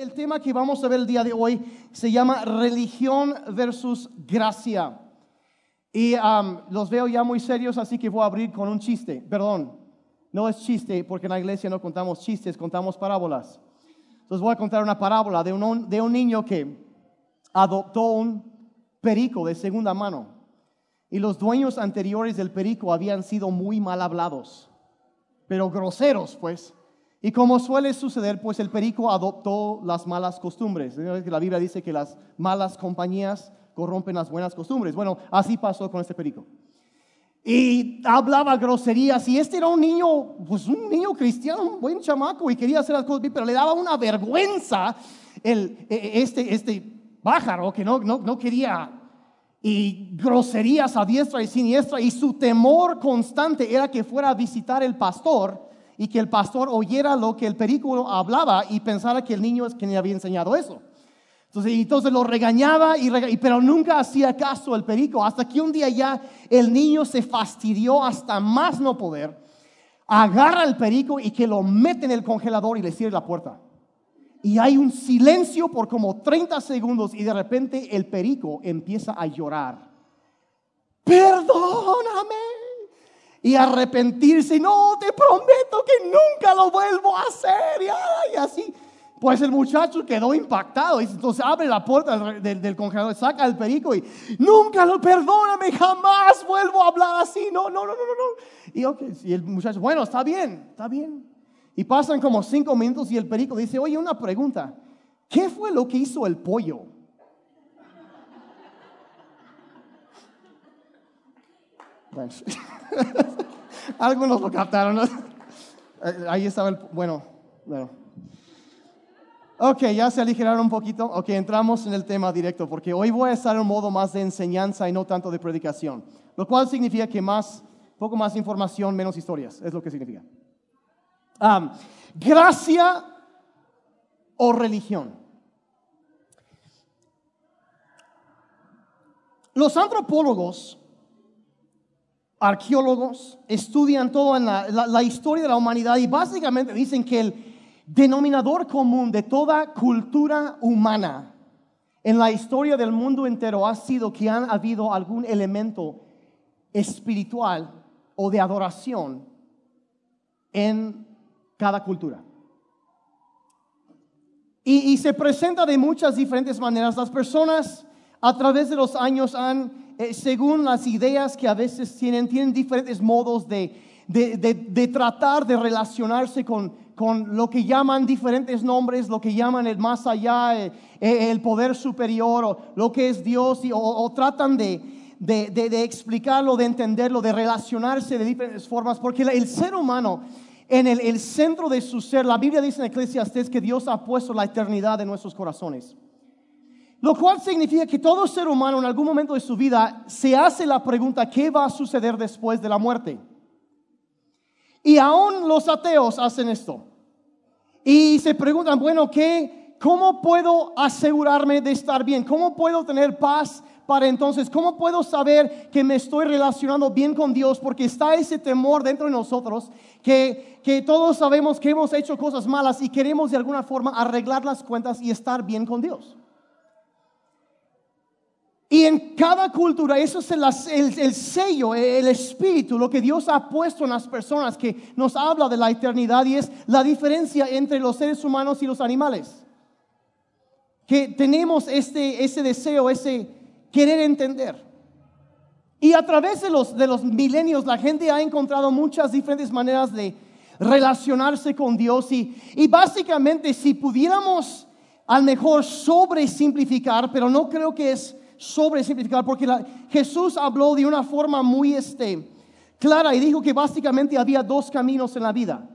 El tema que vamos a ver el día de hoy se llama religión versus gracia. Y um, los veo ya muy serios, así que voy a abrir con un chiste. Perdón, no es chiste porque en la iglesia no contamos chistes, contamos parábolas. Entonces voy a contar una parábola de un, de un niño que adoptó un perico de segunda mano. Y los dueños anteriores del perico habían sido muy mal hablados, pero groseros, pues. Y como suele suceder, pues el perico adoptó las malas costumbres. La Biblia dice que las malas compañías corrompen las buenas costumbres. Bueno, así pasó con este perico. Y hablaba groserías y este era un niño, pues un niño cristiano, un buen chamaco y quería hacer las cosas bien, pero le daba una vergüenza el, e, e, este, este pájaro que no, no, no quería y groserías a diestra y siniestra y su temor constante era que fuera a visitar el pastor y que el pastor oyera lo que el perico hablaba y pensara que el niño es quien le había enseñado eso. Entonces, entonces lo regañaba, y pero nunca hacía caso el perico, hasta que un día ya el niño se fastidió hasta más no poder, agarra el perico y que lo mete en el congelador y le cierra la puerta. Y hay un silencio por como 30 segundos y de repente el perico empieza a llorar. Perdóname. Y arrepentirse, no, te prometo que nunca lo vuelvo a hacer. Y, así pues el muchacho quedó impactado y entonces abre la puerta del, congelador, saca el perico y nunca lo perdóname, jamás vuelvo a hablar así. No, no, no, no, no. Y, okay, y el muchacho, bueno, está bien, está bien. Y pasan como cinco minutos y el perico dice, oye, una pregunta, ¿qué fue lo que hizo el pollo? Bueno, algunos lo captaron. Eh, ahí estaba el, bueno, bueno. Ok, ya se aligeraron un poquito. Ok, entramos en el tema directo, porque hoy voy a estar en un modo más de enseñanza y no tanto de predicación. Lo cual significa que más, poco más información, menos historias. Es lo que significa. gracia o religión. Los antropólogos, arqueólogos, estudian toda la historia de la humanidad y básicamente dicen que el denominador común de toda cultura humana en la historia del mundo entero ha sido que han habido algún elemento espiritual o de adoración en cada cultura. Y, se presenta de muchas diferentes maneras. Las personas a través de los años han, eh, según las ideas que a veces tienen, tienen diferentes modos de, de tratar de relacionarse con, con lo que llaman diferentes nombres, lo que llaman el más allá, eh, eh, el poder superior, o lo que es Dios, o, tratan de, de, explicarlo, de entenderlo, de relacionarse de diferentes formas, porque el ser humano, en el, el, centro de su ser, la Biblia dice en Eclesiastes que Dios ha puesto la eternidad en nuestros corazones. Lo cual significa que todo ser humano en algún momento de su vida se hace la pregunta, ¿qué va a suceder después de la muerte? Y aún los ateos hacen esto. Y se preguntan, bueno, ¿qué? ¿Cómo puedo asegurarme de estar bien? ¿Cómo puedo tener paz para entonces? ¿Cómo puedo saber que me estoy relacionando bien con Dios? Porque está ese temor dentro de nosotros que, que todos sabemos que hemos hecho cosas malas y queremos de alguna forma arreglar las cuentas y estar bien con Dios. Y en cada cultura, eso es el, sello, el espíritu, lo que Dios ha puesto en las personas que nos habla de la eternidad y es la diferencia entre los seres humanos y los animales. Que tenemos este, ese deseo, ese querer entender. Y a través de los, de los milenios la gente ha encontrado muchas diferentes maneras de relacionarse con Dios y, y básicamente si pudiéramos al mejor sobresimplificar, pero no creo que es sobre simplificar, porque Jesús habló de una forma muy este, clara y dijo que básicamente había dos caminos en la vida.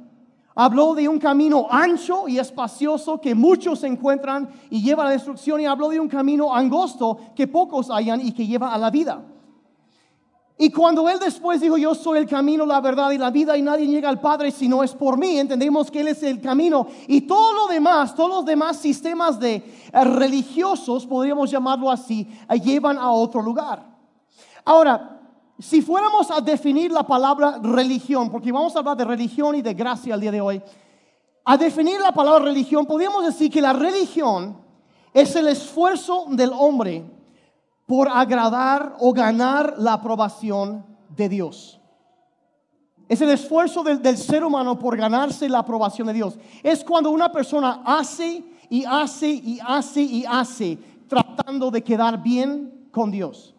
Habló de un camino ancho y espacioso que muchos encuentran y lleva a la destrucción y habló de un camino angosto que pocos hallan y que lleva a la vida. Y cuando Él después dijo, yo soy el camino, la verdad y la vida y nadie llega al Padre si no es por mí, entendemos que Él es el camino. Y todo lo demás, todos los demás sistemas de eh, religiosos, podríamos llamarlo así, eh, llevan a otro lugar. Ahora, si fuéramos a definir la palabra religión, porque vamos a hablar de religión y de gracia el día de hoy, a definir la palabra religión, podríamos decir que la religión es el esfuerzo del hombre por agradar o ganar la aprobación de Dios. Es el esfuerzo del, ser humano por ganarse la aprobación de Dios. Es cuando una persona hace y hace y hace y hace tratando de quedar bien con Dios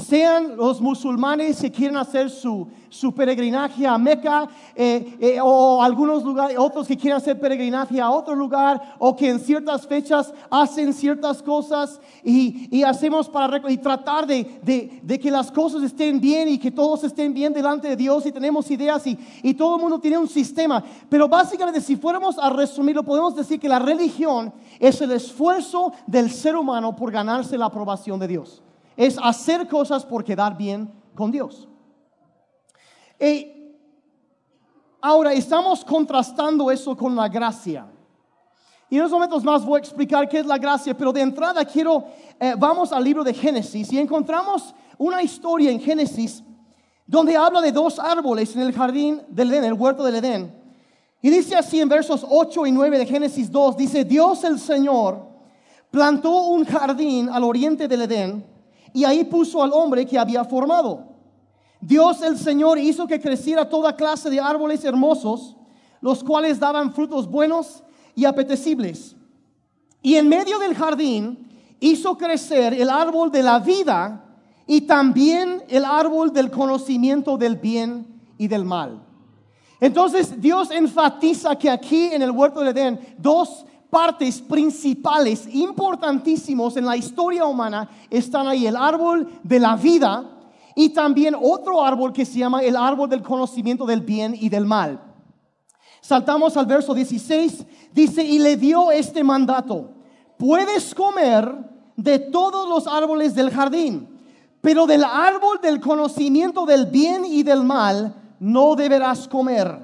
sean los musulmanes que quieren hacer su, su peregrinaje a Meca eh, eh, o algunos lugares, otros que quieren hacer peregrinaje a otro lugar o que en ciertas fechas hacen ciertas cosas y, y hacemos para y tratar de, de, de, que las cosas estén bien y que todos estén bien delante de Dios y tenemos ideas y, y todo el mundo tiene un sistema. Pero básicamente si fuéramos a resumirlo, podemos decir que la religión es el esfuerzo del ser humano por ganarse la aprobación de Dios es hacer cosas por quedar bien con Dios. Y ahora estamos contrastando eso con la gracia. Y en unos momentos más voy a explicar qué es la gracia, pero de entrada quiero, eh, vamos al libro de Génesis y encontramos una historia en Génesis donde habla de dos árboles en el jardín del Edén, el huerto del Edén. Y dice así en versos 8 y 9 de Génesis 2, dice, Dios el Señor plantó un jardín al oriente del Edén y ahí puso al hombre que había formado. Dios el Señor hizo que creciera toda clase de árboles hermosos, los cuales daban frutos buenos y apetecibles. Y en medio del jardín hizo crecer el árbol de la vida y también el árbol del conocimiento del bien y del mal. Entonces Dios enfatiza que aquí en el huerto de Edén dos partes principales, importantísimos en la historia humana, están ahí. El árbol de la vida y también otro árbol que se llama el árbol del conocimiento del bien y del mal. Saltamos al verso 16, dice, y le dio este mandato, puedes comer de todos los árboles del jardín, pero del árbol del conocimiento del bien y del mal no deberás comer,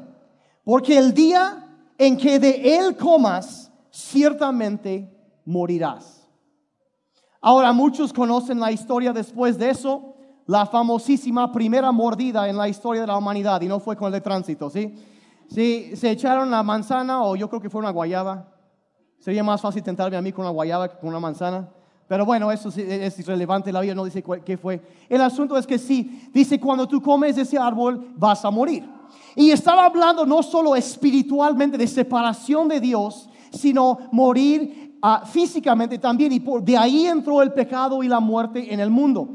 porque el día en que de él comas, ciertamente morirás. Ahora muchos conocen la historia después de eso, la famosísima primera mordida en la historia de la humanidad, y no fue con el de tránsito, ¿sí? Sí, se echaron la manzana, o yo creo que fue una guayaba. Sería más fácil tentarme a mí con una guayaba que con una manzana. Pero bueno, eso es irrelevante, la Biblia no dice qué fue. El asunto es que sí, dice, cuando tú comes ese árbol vas a morir. Y estaba hablando no solo espiritualmente de separación de Dios, sino morir ah, físicamente también. Y por, de ahí entró el pecado y la muerte en el mundo.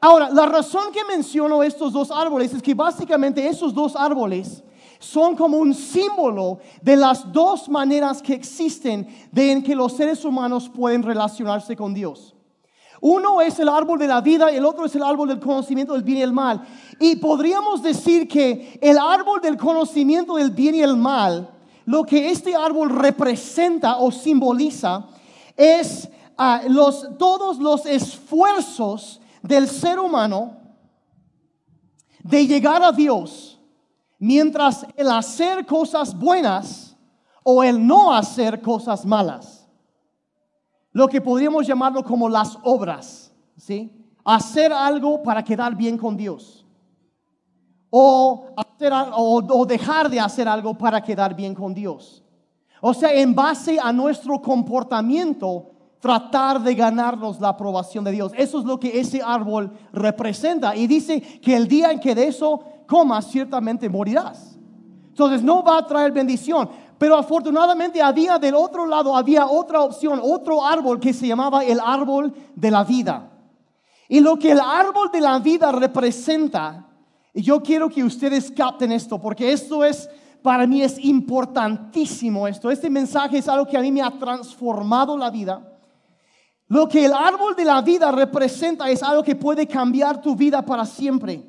Ahora, la razón que menciono estos dos árboles es que básicamente esos dos árboles son como un símbolo de las dos maneras que existen de en que los seres humanos pueden relacionarse con Dios. Uno es el árbol de la vida el otro es el árbol del conocimiento del bien y el mal. Y podríamos decir que el árbol del conocimiento del bien y el mal lo que este árbol representa o simboliza es ah, los, todos los esfuerzos del ser humano de llegar a Dios, mientras el hacer cosas buenas o el no hacer cosas malas. Lo que podríamos llamarlo como las obras, ¿sí? Hacer algo para quedar bien con Dios o, hacer, o, dejar de hacer algo para quedar bien con Dios. O sea, en base a nuestro comportamiento, tratar de ganarnos la aprobación de Dios. Eso es lo que ese árbol representa. Y dice que el día en que de eso comas, ciertamente morirás. Entonces no va a traer bendición. Pero afortunadamente había del otro lado, había otra opción, otro árbol que se llamaba el árbol de la vida. Y lo que el árbol de la vida representa y yo quiero que ustedes capten esto, porque esto es, para mí es importantísimo esto. Este mensaje es algo que a mí me ha transformado la vida. Lo que el árbol de la vida representa es algo que puede cambiar tu vida para siempre.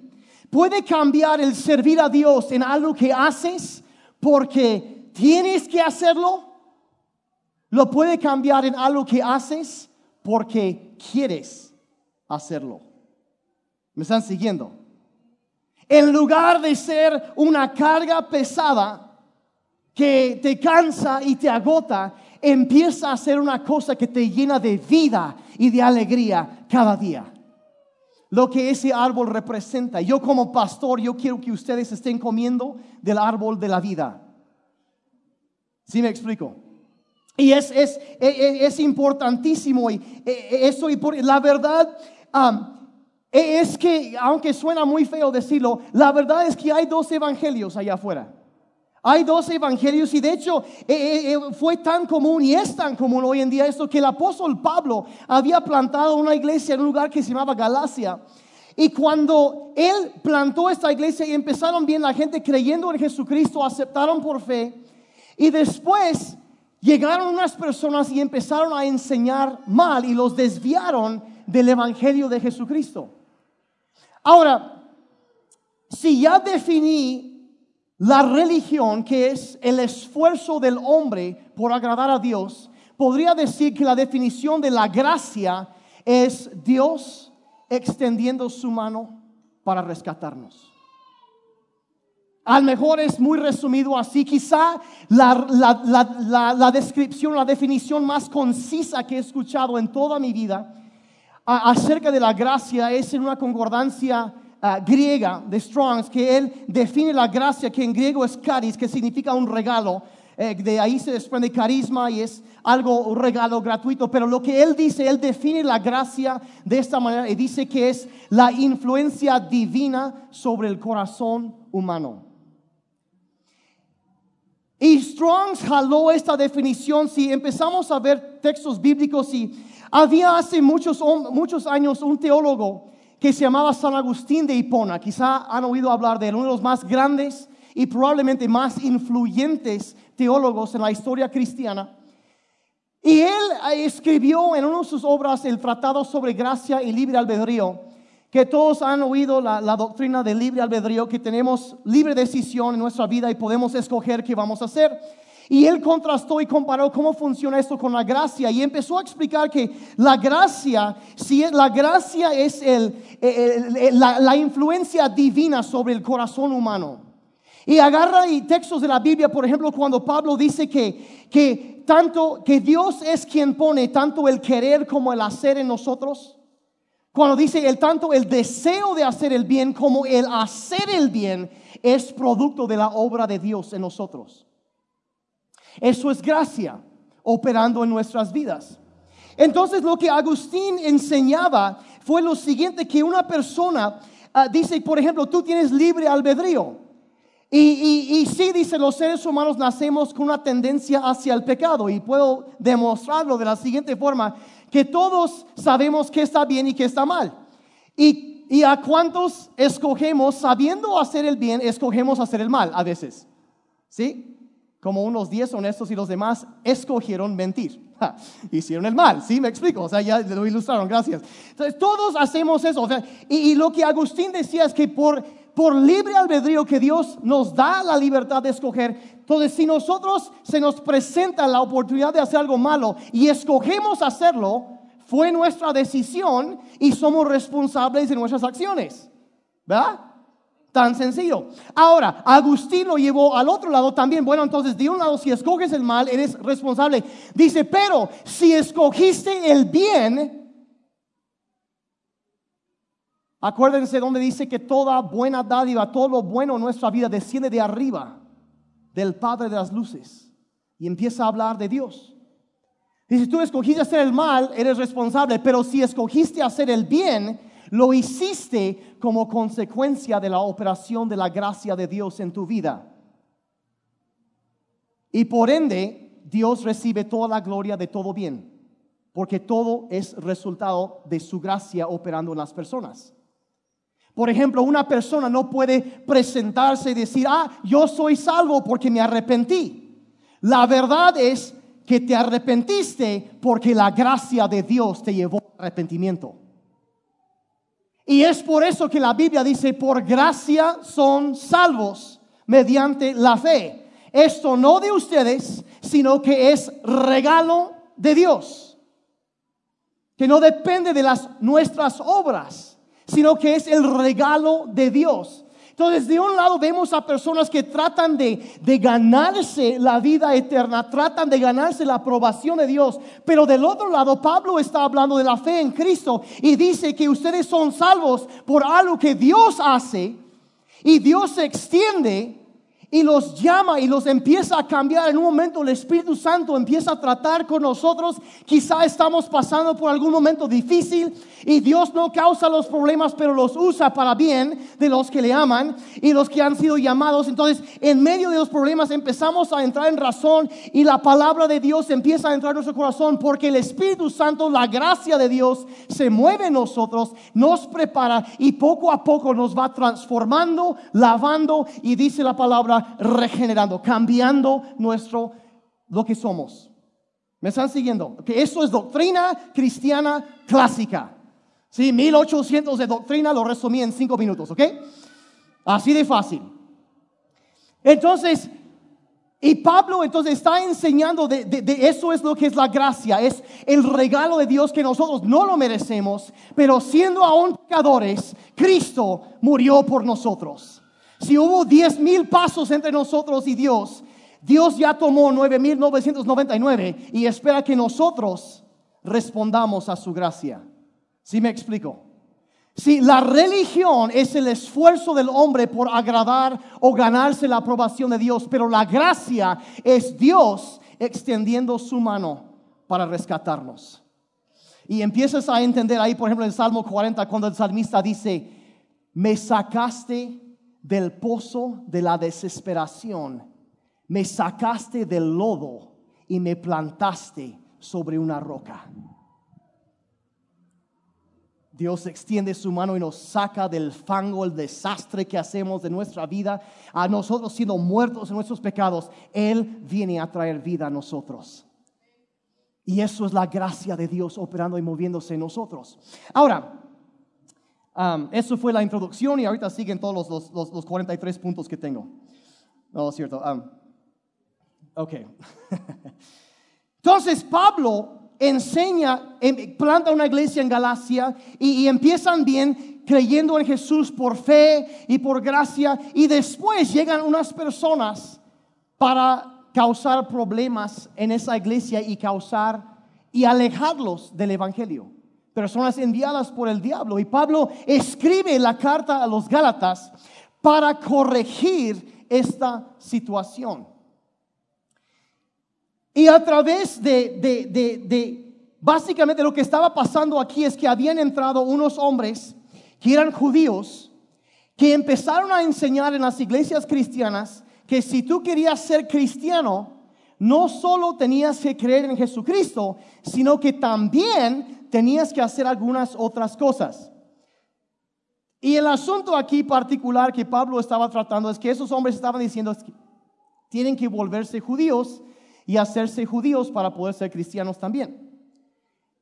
Puede cambiar el servir a Dios en algo que haces porque tienes que hacerlo. Lo puede cambiar en algo que haces porque quieres hacerlo. ¿Me están siguiendo? En lugar de ser una carga pesada que te cansa y te agota, empieza a ser una cosa que te llena de vida y de alegría cada día. Lo que ese árbol representa. Yo como pastor, yo quiero que ustedes estén comiendo del árbol de la vida. ¿Sí me explico? Y es, es, es, es importantísimo y e, eso y por, la verdad e, es que, aunque suena muy feo decirlo, la verdad es que hay dos evangelios allá afuera. Hay dos evangelios y de hecho eh, eh, fue tan común y es tan común hoy en día esto que el apóstol Pablo había plantado una iglesia en un lugar que se llamaba Galacia. Y cuando él plantó esta iglesia y empezaron bien la gente creyendo en Jesucristo, aceptaron por fe. Y después llegaron unas personas y empezaron a enseñar mal y los desviaron del evangelio de Jesucristo. Ahora, si ya definí la religión, que es el esfuerzo del hombre por agradar a Dios, podría decir que la definición de la gracia es Dios extendiendo su mano para rescatarnos. Al mejor es muy resumido así. Quizá la, descripción, la definición más concisa que he escuchado en toda mi vida acerca de la gracia es en una concordancia Ah, griega de Strongs, que él define la gracia, que en griego es caris, que significa un regalo. Eh, de ahí se desprende carisma y es algo, un regalo gratuito. Pero lo que él dice, él define la gracia de esta manera y dice que es la influencia divina sobre el corazón humano. Y Strongs jaló esta definición. Si empezamos a ver textos bíblicos, y había hace muchos, muchos años un teólogo que se llamaba San Agustín de Hipona. Quizá han oído hablar de él, uno de los más grandes y probablemente más influyentes teólogos en la historia cristiana. Y él eh, escribió en una de sus obras el Tratado sobre Gracia y Libre Albedrío, que todos han oído la, la, doctrina del libre albedrío, que tenemos libre decisión en nuestra vida y podemos escoger qué vamos a hacer. Y él contrastó y comparó cómo funciona esto con la gracia y empezó a explicar que la gracia, si la gracia es el, la, influencia divina sobre el corazón humano. Y agarra textos de la Biblia, por ejemplo, cuando Pablo dice que, que tanto que Dios es quien pone tanto el querer como el hacer en nosotros. Cuando dice el tanto el deseo de hacer el bien como el hacer el bien es producto de la obra de Dios en nosotros. Eso es gracia operando en nuestras vidas. Entonces lo que Agustín enseñaba fue lo siguiente, que una persona ah, dice, por ejemplo, tú tienes libre albedrío. Y, y, sí, dice, los seres humanos nacemos con una tendencia hacia el pecado. Y puedo demostrarlo de la siguiente forma, que todos sabemos que está bien y que está mal. Y, y a cuántos escogemos, sabiendo hacer el bien, escogemos hacer el mal a veces. ¿Sí? Como unos 10 honestos y los demás escogieron mentir. hicieron el mal, ¿sí? Me explico, o sea, ya lo ilustraron, gracias. Entonces, todos hacemos eso. y, lo que Agustín decía es que por, por libre albedrío que Dios nos da la libertad de escoger, entonces si nosotros se nos presenta la oportunidad de hacer algo malo y escogemos hacerlo, fue nuestra decisión y somos responsables de nuestras acciones. ¿Verdad? Tan sencillo. Ahora, Agustín lo llevó al otro lado también. Bueno, entonces, de un lado, si escoges el mal, eres responsable. Dice, pero si escogiste el bien, acuérdense donde dice que toda buena dádiva, todo lo bueno en nuestra vida desciende de arriba, del Padre de las Luces. Y empieza a hablar de Dios. Dice, tú escogiste hacer el mal, eres responsable. Pero si escogiste hacer el bien, lo hiciste como consecuencia de la operación de la gracia de Dios en tu vida. Y por ende, Dios recibe toda la gloria de todo bien, porque todo es resultado de su gracia operando en las personas. Por ejemplo, una persona no puede presentarse y decir, ah, yo soy salvo porque me arrepentí. La verdad es que te arrepentiste porque la gracia de Dios te llevó al arrepentimiento. Y es por eso que la Biblia dice, por gracia son salvos mediante la fe. Esto no de ustedes, sino que es regalo de Dios. Que no depende de las nuestras obras, sino que es el regalo de Dios. Entonces, de un lado vemos a personas que tratan de, de, ganarse la vida eterna, tratan de ganarse la aprobación de Dios, pero del otro lado Pablo está hablando de la fe en Cristo y dice que ustedes son salvos por algo que Dios hace y Dios se extiende y los llama y los empieza a cambiar. En un momento el Espíritu Santo empieza a tratar con nosotros. Quizá estamos pasando por algún momento difícil y Dios no causa los problemas, pero los usa para bien de los que le aman y los que han sido llamados. Entonces, en medio de los problemas empezamos a entrar en razón y la palabra de Dios empieza a entrar en nuestro corazón porque el Espíritu Santo, la gracia de Dios, se mueve en nosotros, nos prepara y poco a poco nos va transformando, lavando y dice la palabra regenerando, cambiando nuestro, lo que somos. ¿Me están siguiendo? Que eso es doctrina cristiana clásica. Sí, 1800 de doctrina lo resumí en cinco minutos, ¿ok? Así de fácil. Entonces, y Pablo entonces está enseñando de, de, eso es lo que es la gracia, es el regalo de Dios que nosotros no lo merecemos, pero siendo aún pecadores, Cristo murió por nosotros. Si hubo 10 mil pasos entre nosotros y Dios, Dios ya tomó 9.999 y espera que nosotros respondamos a su gracia. ¿Sí me explico? Si la religión es el esfuerzo del hombre por agradar o ganarse la aprobación de Dios, pero la gracia es Dios extendiendo su mano para rescatarnos. Y empiezas a entender ahí, por ejemplo, en el Salmo 40, cuando el salmista dice, me sacaste del pozo de la desesperación, me sacaste del lodo y me plantaste sobre una roca. Dios extiende su mano y nos saca del fango, el desastre que hacemos de nuestra vida, a nosotros siendo muertos en nuestros pecados. Él viene a traer vida a nosotros. Y eso es la gracia de Dios operando y moviéndose en nosotros. Ahora, Um, eso fue la introducción y ahorita siguen todos los, los, los 43 puntos que tengo. No, es cierto. Um, ok. Entonces Pablo enseña, em, planta una iglesia en Galacia y, y, empiezan bien creyendo en Jesús por fe y por gracia y después llegan unas personas para causar problemas en esa iglesia y causar y alejarlos del Evangelio personas enviadas por el diablo. Y Pablo escribe la carta a los Gálatas para corregir esta situación. Y a través de, de, básicamente lo que estaba pasando aquí es que habían entrado unos hombres que eran judíos, que empezaron a enseñar en las iglesias cristianas que si tú querías ser cristiano, no solo tenías que creer en Jesucristo, sino que también tenías que hacer algunas otras cosas. Y el asunto aquí particular que Pablo estaba tratando es que esos hombres estaban diciendo que tienen que volverse judíos y hacerse judíos para poder ser cristianos también.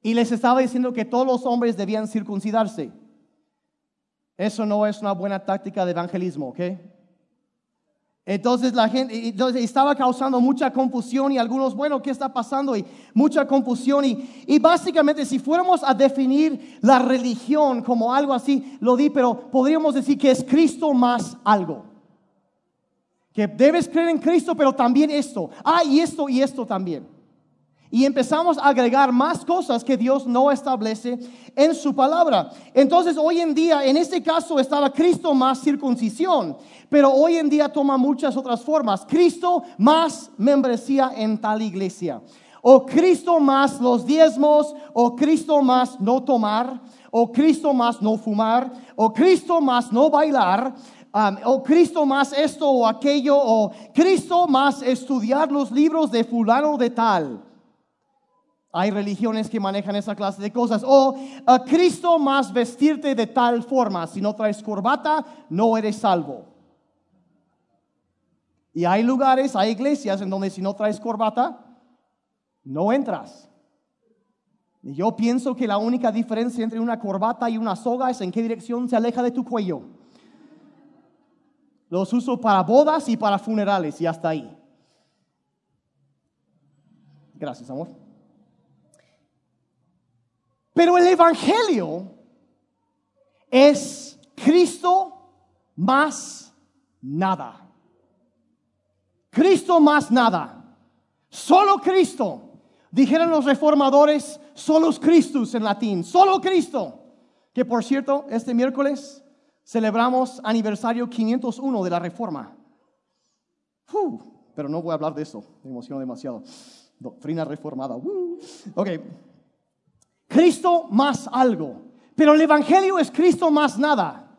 Y les estaba diciendo que todos los hombres debían circuncidarse. Eso no es una buena táctica de evangelismo, ¿ok? Entonces la gente entonces estaba causando mucha confusión y algunos, bueno, ¿qué está pasando? Y mucha confusión. Y, y, básicamente si fuéramos a definir la religión como algo así, lo di, pero podríamos decir que es Cristo más algo. Que debes creer en Cristo, pero también esto. Ah, y esto y esto también. Y empezamos a agregar más cosas que Dios no establece en su palabra. Entonces hoy en día, en este caso estaba Cristo más circuncisión, pero hoy en día toma muchas otras formas. Cristo más membresía en tal iglesia. O Cristo más los diezmos, o Cristo más no tomar, o Cristo más no fumar, o Cristo más no bailar, um, o Cristo más esto o aquello, o Cristo más estudiar los libros de fulano de tal. Hay religiones que manejan esa clase de cosas. O a Cristo más vestirte de tal forma. Si no traes corbata, no eres salvo. Y hay lugares, hay iglesias en donde si no traes corbata, no entras. Y yo pienso que la única diferencia entre una corbata y una soga es en qué dirección se aleja de tu cuello. Los uso para bodas y para funerales y hasta ahí. Gracias, amor. Pero el Evangelio es Cristo más nada. Cristo más nada. Solo Cristo. Dijeron los reformadores, solos Christus en latín. Solo Cristo. Que por cierto, este miércoles celebramos aniversario 501 de la Reforma. Pero no voy a hablar de eso, me emociono demasiado. Doctrina reformada. Ok. Cristo más algo. Pero el Evangelio es Cristo más nada.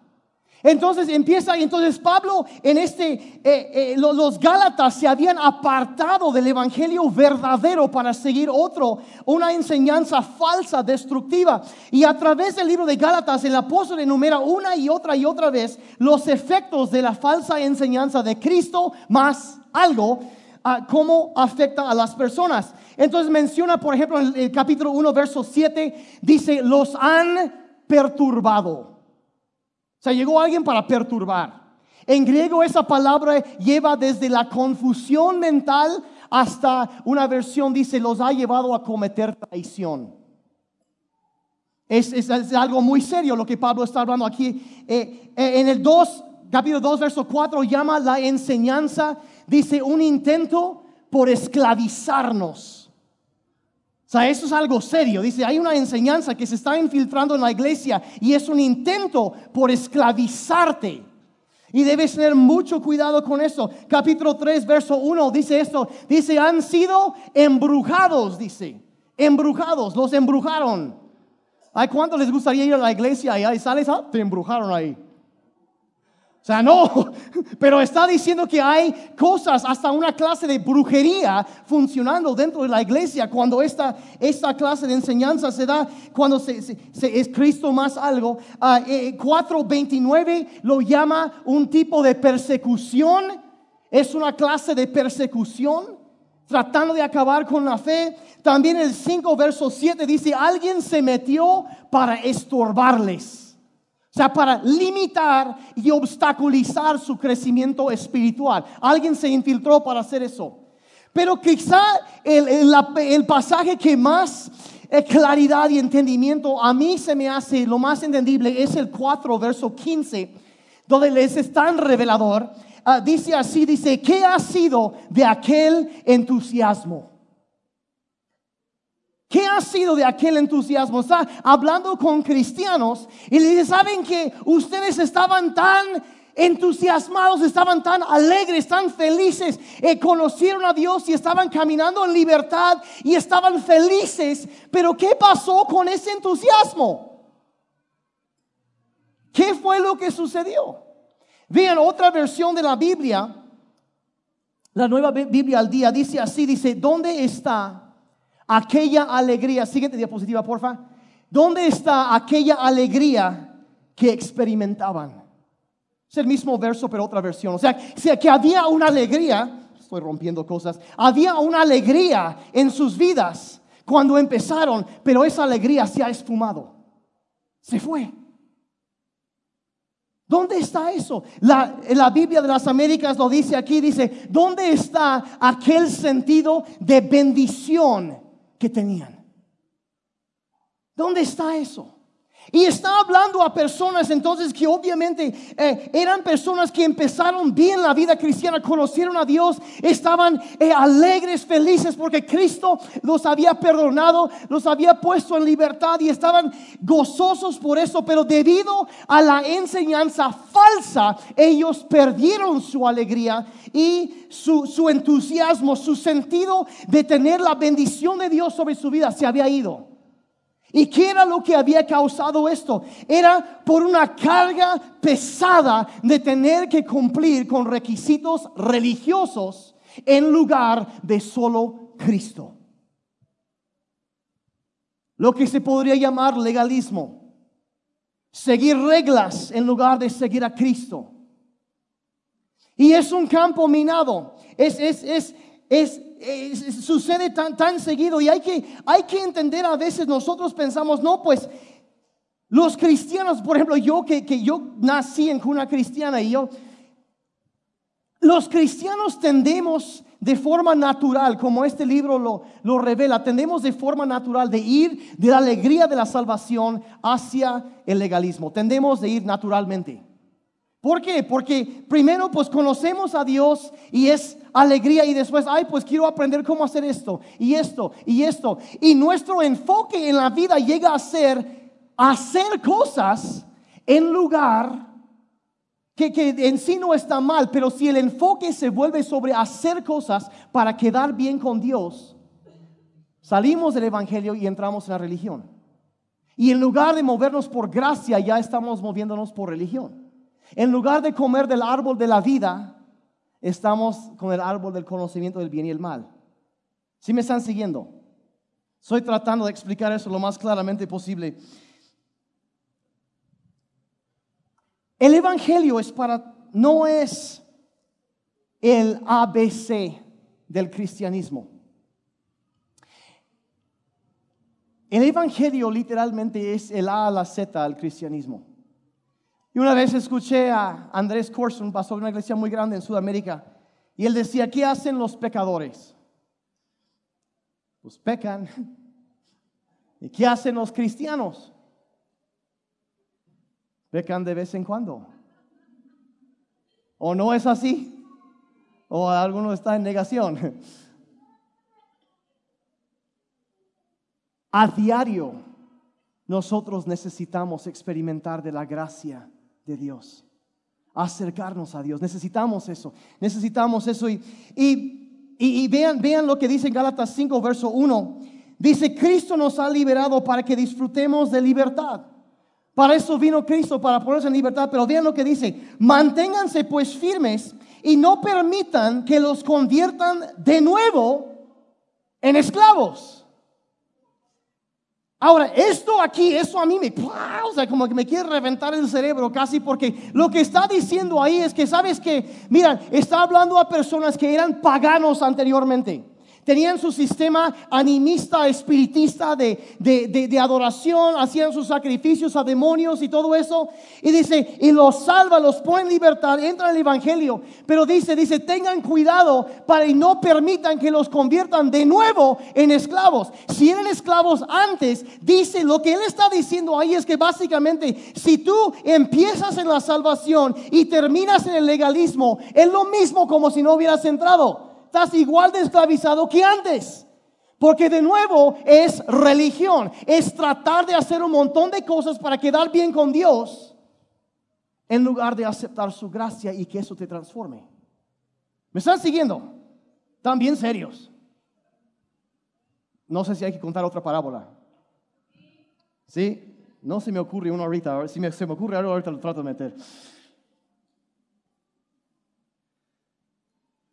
Entonces empieza, entonces Pablo en este, eh, eh, los Gálatas se habían apartado del Evangelio verdadero para seguir otro, una enseñanza falsa, destructiva. Y a través del libro de Gálatas el apóstol enumera una y otra y otra vez los efectos de la falsa enseñanza de Cristo más algo, cómo afecta a las personas. Entonces menciona, por ejemplo, en el capítulo 1, verso 7, dice, los han perturbado. O sea, llegó alguien para perturbar. En griego esa palabra lleva desde la confusión mental hasta una versión dice los ha llevado a cometer traición. Es, algo muy serio lo que Pablo está hablando aquí. Eh, eh, en el 2, capítulo 2, verso 4, llama la enseñanza, dice un intento por esclavizarnos. O sea, eso es algo serio. Dice, hay una enseñanza que se está infiltrando en la iglesia y es un intento por esclavizarte. Y debes tener mucho cuidado con eso. Capítulo 3, verso 1 dice esto. Dice, han sido embrujados, dice. Embrujados, los embrujaron. ¿Ay cuánto les gustaría ir a la iglesia y ahí sales? Ah, te embrujaron ahí. O sea, no, pero está diciendo que hay cosas, hasta una clase de brujería funcionando dentro de la iglesia cuando esta, esta clase de enseñanza se da, cuando se, es Cristo más algo. 4.29 ah, eh, lo llama un tipo de persecución, es una clase de persecución tratando de acabar con la fe. También el 5, verso 7 dice, alguien se metió para estorbarles. O sea, para limitar y obstaculizar su crecimiento espiritual. Alguien se infiltró para hacer eso. Pero quizá el, pasaje que más eh, claridad y entendimiento a mí se me hace lo más entendible es el 4, verso 15, donde es tan revelador. Ah, dice así, dice, ¿qué ha sido de aquel entusiasmo? ¿Qué ha sido de aquel entusiasmo? Está hablando con cristianos y le dice, ¿saben que ustedes estaban tan entusiasmados, estaban tan alegres, tan felices, eh, conocieron a Dios y estaban caminando en libertad y estaban felices, pero ¿qué pasó con ese entusiasmo? ¿Qué fue lo que sucedió? Vean otra versión de la Biblia, la nueva Biblia al día, dice así, dice, ¿dónde está? Aquella alegría, siguiente diapositiva, porfa. ¿Dónde está aquella alegría que experimentaban? Es el mismo verso, pero otra versión. O sea, que había una alegría, estoy rompiendo cosas, había una alegría en sus vidas cuando empezaron, pero esa alegría se ha esfumado. Se fue. ¿Dónde está eso? La, la, Biblia de las Américas lo dice aquí, dice, ¿dónde está aquel sentido de bendición que tenían. ¿Dónde está eso? Y está hablando a personas entonces que obviamente eh, eran personas que empezaron bien la vida cristiana, conocieron a Dios, estaban eh, alegres, felices porque Cristo los había perdonado, los había puesto en libertad y estaban gozosos por eso, pero debido a la enseñanza falsa, ellos perdieron su alegría y su, su entusiasmo, su sentido de tener la bendición de Dios sobre su vida se había ido. ¿Y qué era lo que había causado esto? Era por una carga pesada de tener que cumplir con requisitos religiosos en lugar de solo Cristo. Lo que se podría llamar legalismo. Seguir reglas en lugar de seguir a Cristo. Y es un campo minado. Es, es, es, es sucede tan, tan seguido y hay que, hay que entender a veces nosotros pensamos, no, pues los cristianos, por ejemplo, yo que, que yo nací en cuna cristiana y yo, los cristianos tendemos de forma natural, como este libro lo, lo, revela, tendemos de forma natural de ir de la alegría de la salvación hacia el legalismo. Tendemos de ir naturalmente. ¿Por qué? Porque primero pues conocemos a Dios y es alegría y después, ay, pues quiero aprender cómo hacer esto y esto y esto. Y nuestro enfoque en la vida llega a ser hacer cosas en lugar que, que en sí no está mal, pero si el enfoque se vuelve sobre hacer cosas para quedar bien con Dios, salimos del Evangelio y entramos en la religión. Y en lugar de movernos por gracia, ya estamos moviéndonos por religión. En lugar de comer del árbol de la vida, estamos con el árbol del conocimiento del bien y el mal. ¿Sí me están siguiendo? Estoy tratando de explicar eso lo más claramente posible. El Evangelio es para, no es el ABC del cristianismo. El Evangelio literalmente es el A a la Z del cristianismo. Y una vez escuché a Andrés Corson, pastor de una iglesia muy grande en Sudamérica, y él decía, ¿qué hacen los pecadores? Pues pecan. ¿Y qué hacen los cristianos? Pecan de vez en cuando. ¿O no es así? ¿O alguno está en negación? A diario nosotros necesitamos experimentar de la gracia de Dios, acercarnos a Dios. Necesitamos eso, necesitamos eso. Y, y, vean, vean lo que dice en Gálatas 5, verso 1. Dice, Cristo nos ha liberado para que disfrutemos de libertad. Para eso vino Cristo, para ponerse en libertad. Pero vean lo que dice, manténganse pues firmes y no permitan que los conviertan de nuevo en esclavos. Ahora, esto aquí, eso a mí me, o sea, como que me quiere reventar el cerebro casi porque lo que está diciendo ahí es que, ¿sabes que Mira, está hablando a personas que eran paganos anteriormente. Tenían su sistema animista, espiritista de, de, adoración, hacían sus sacrificios a demonios y todo eso. Y dice, y los salva, los pone en libertad, entra en el Evangelio. Pero dice, dice, tengan cuidado para y no permitan que los conviertan de nuevo en esclavos. Si eran esclavos antes, dice, lo que él está diciendo ahí es que básicamente, si tú empiezas en la salvación y terminas en el legalismo, es lo mismo como si no hubieras entrado estás igual de esclavizado que antes. Porque de nuevo es religión, es tratar de hacer un montón de cosas para quedar bien con Dios en lugar de aceptar su gracia y que eso te transforme. ¿Me están siguiendo? Bien serios. No sé si hay que contar otra parábola. ¿Sí? No se me ocurre uno ahorita. Si me, se me ocurre algo ahorita lo trato de meter.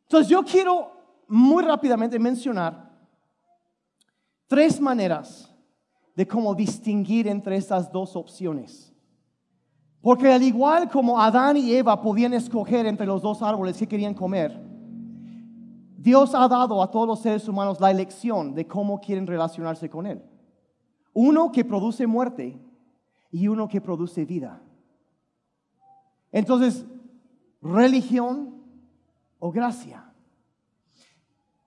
Entonces yo quiero muy rápidamente mencionar tres maneras de cómo distinguir entre estas dos opciones. Porque al igual como Adán y Eva podían escoger entre los dos árboles que querían comer, Dios ha dado a todos los seres humanos la elección de cómo quieren relacionarse con Él. Uno que produce muerte y uno que produce vida. Entonces, religión o gracia.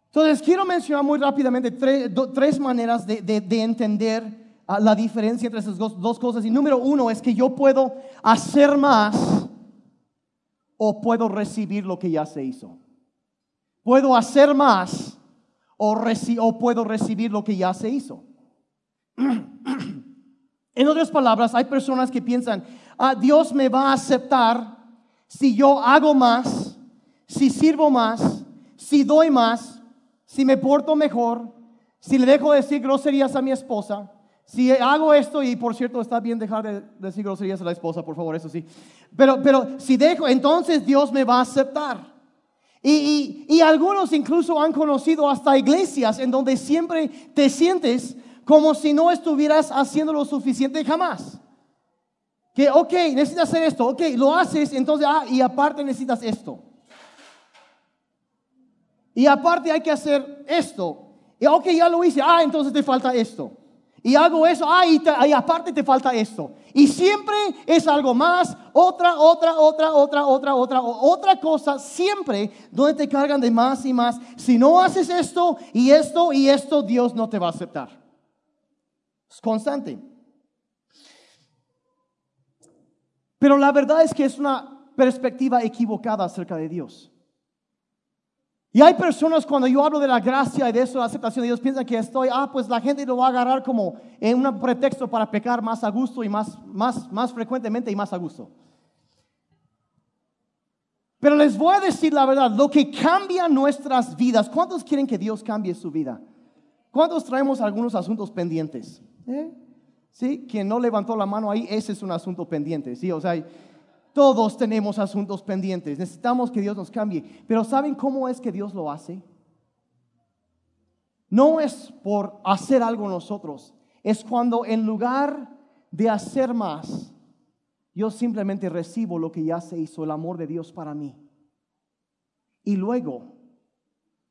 Entonces, quiero mencionar muy rápidamente tres, maneras de, entender ah, la diferencia entre esas dos, cosas. Y número uno es que yo puedo hacer más o puedo recibir lo que ya se hizo. Puedo hacer más o, o puedo recibir lo que ya se hizo. En otras palabras, hay personas que piensan, ah, Dios me va a aceptar si yo hago más si sirvo más, si doy más, si me porto mejor, si le dejo decir groserías a mi esposa, si hago esto, y por cierto, está bien dejar de decir groserías a la esposa, por favor, eso sí. Pero, pero si dejo, entonces Dios me va a aceptar. Y, y, algunos incluso han conocido hasta iglesias en donde siempre te sientes como si no estuvieras haciendo lo suficiente jamás. Que, ok, necesitas hacer esto, ok, lo haces, entonces, ah, y aparte necesitas esto. Y aparte hay que hacer esto. Y ok, ya lo hice. Ah, entonces te falta esto. Y hago eso. Ah, y, aparte te falta esto. Y siempre es algo más. Otra, otra, otra, otra, otra, otra, otra cosa. Siempre donde te cargan de más y más. Si no haces esto y esto y esto, Dios no te va a aceptar. Es constante. Pero la verdad es que es una perspectiva equivocada acerca de Dios. Y hay personas cuando yo hablo de la gracia y de eso, la aceptación de Dios, piensan que estoy, ah, pues la gente lo va a agarrar como en un pretexto para pecar más a gusto y más, más, más frecuentemente y más a gusto. Pero les voy a decir la verdad, lo que cambia nuestras vidas, ¿cuántos quieren que Dios cambie su vida? ¿Cuántos traemos algunos asuntos pendientes? ¿Eh? ¿Sí? Quien no levantó la mano ahí, ese es un asunto pendiente. ¿sí? O sea, todos tenemos asuntos pendientes. Necesitamos que Dios nos cambie. Pero ¿saben cómo es que Dios lo hace? No es por hacer algo nosotros. Es cuando en lugar de hacer más, yo simplemente recibo lo que ya se hizo, el amor de Dios para mí. Y luego,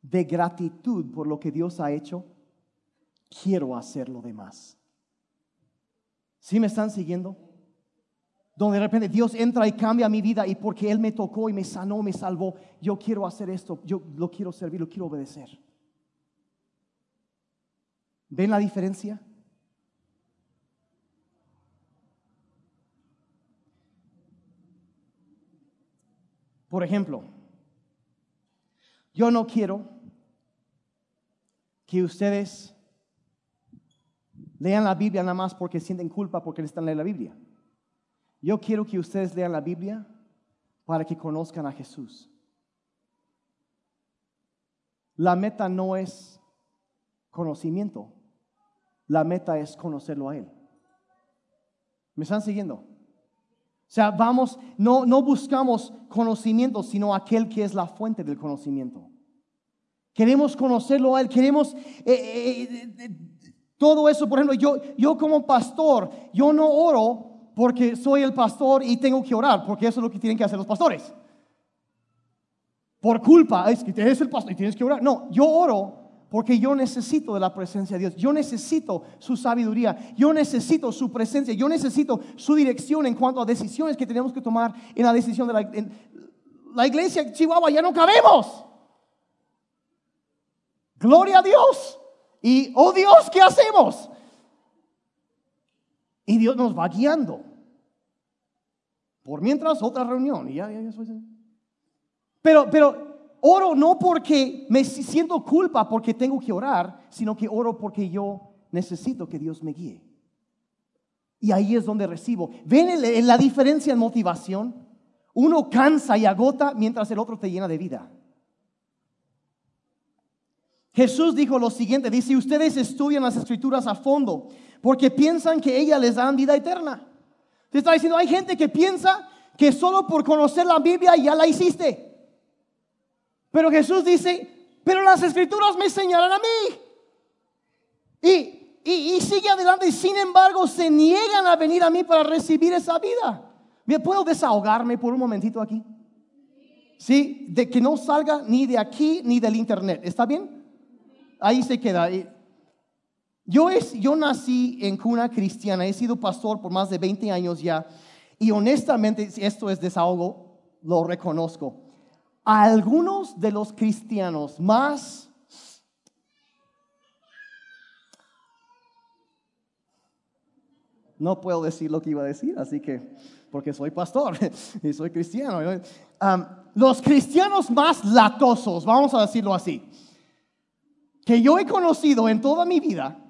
de gratitud por lo que Dios ha hecho, quiero hacer lo demás. ¿Sí me están siguiendo? Donde de repente Dios entra y cambia mi vida y porque Él me tocó y me sanó, me salvó, yo quiero hacer esto, yo lo quiero servir, lo quiero obedecer. ¿Ven la diferencia? Por ejemplo, yo no quiero que ustedes lean la Biblia nada más porque sienten culpa porque están leyendo la Biblia. Yo quiero que ustedes lean la Biblia para que conozcan a Jesús. La meta no es conocimiento, la meta es conocerlo a Él. ¿Me están siguiendo? O sea, vamos, no, no buscamos conocimiento, sino aquel que es la fuente del conocimiento. Queremos conocerlo a Él, queremos eh, eh, eh, todo eso. Por ejemplo, yo, yo como pastor, yo no oro porque soy el pastor y tengo que orar, porque eso es lo que tienen que hacer los pastores. Por culpa, es que eres el pastor y tienes que orar. No, yo oro porque yo necesito de la presencia de Dios. Yo necesito su sabiduría. Yo necesito su presencia. Yo necesito su dirección en cuanto a decisiones que tenemos que tomar en la decisión de la, la iglesia Chihuahua. Ya no cabemos. Gloria a Dios. Y, oh Dios, ¿qué hacemos? Y Dios nos va guiando. Por mientras, otra reunión. Y ya, ya, ya Pero, pero oro no porque me siento culpa porque tengo que orar, sino que oro porque yo necesito que Dios me guíe. Y ahí es donde recibo. ¿Ven la diferencia en motivación? Uno cansa y agota mientras el otro te llena de vida. Jesús dijo lo siguiente, dice, ustedes estudian las escrituras a fondo porque piensan que ellas les dan vida eterna. Te está diciendo, hay gente que piensa que solo por conocer la Biblia ya la hiciste. Pero Jesús dice, pero las escrituras me señalan a mí. Y, y, sigue adelante y sin embargo se niegan a venir a mí para recibir esa vida. ¿Me puedo desahogarme por un momentito aquí? Sí, de que no salga ni de aquí ni del internet. ¿Está bien? Ahí se queda. Yo, es, yo nací en cuna cristiana, he sido pastor por más de 20 años ya. Y honestamente, esto es desahogo, lo reconozco algunos de los cristianos más no puedo decir lo que iba a decir, así que, porque soy pastor y soy cristiano. los cristianos más latosos, vamos a decirlo así, que yo he conocido en toda mi vida,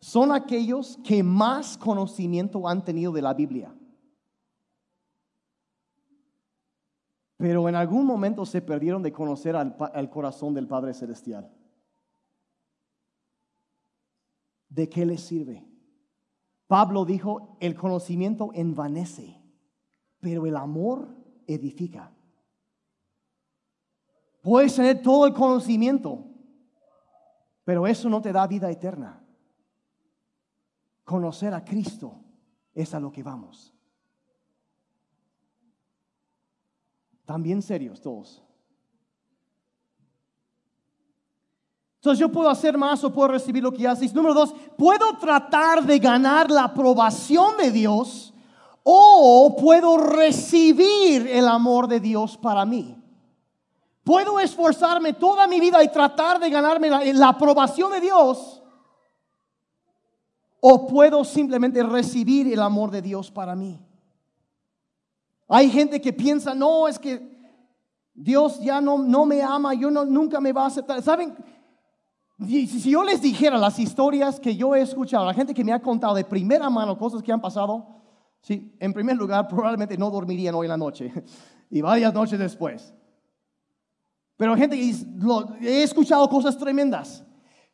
son aquellos que más conocimiento han tenido de la Biblia. pero en algún momento se perdieron de conocer al, corazón del Padre Celestial. ¿De qué les sirve? Pablo dijo, el conocimiento envanece, pero el amor edifica. Puedes tener todo el conocimiento, pero eso no te da vida eterna. Conocer a Cristo es a lo que vamos. También serios todos. Entonces yo puedo hacer más o puedo recibir lo que haces. Número dos, puedo tratar de ganar la aprobación de Dios o puedo recibir el amor de Dios para mí. Puedo esforzarme toda mi vida y tratar de ganarme la, la aprobación de Dios o puedo simplemente recibir el amor de Dios para mí. Hay gente que piensa, no, es que Dios ya no, no me ama, yo no, nunca me va a aceptar. ¿Saben? Si yo les dijera las historias que yo he escuchado, la gente que me ha contado de primera mano cosas que han pasado, sí, en primer lugar probablemente no dormirían hoy en la noche. y varias noches después. Pero gente, he escuchado cosas tremendas.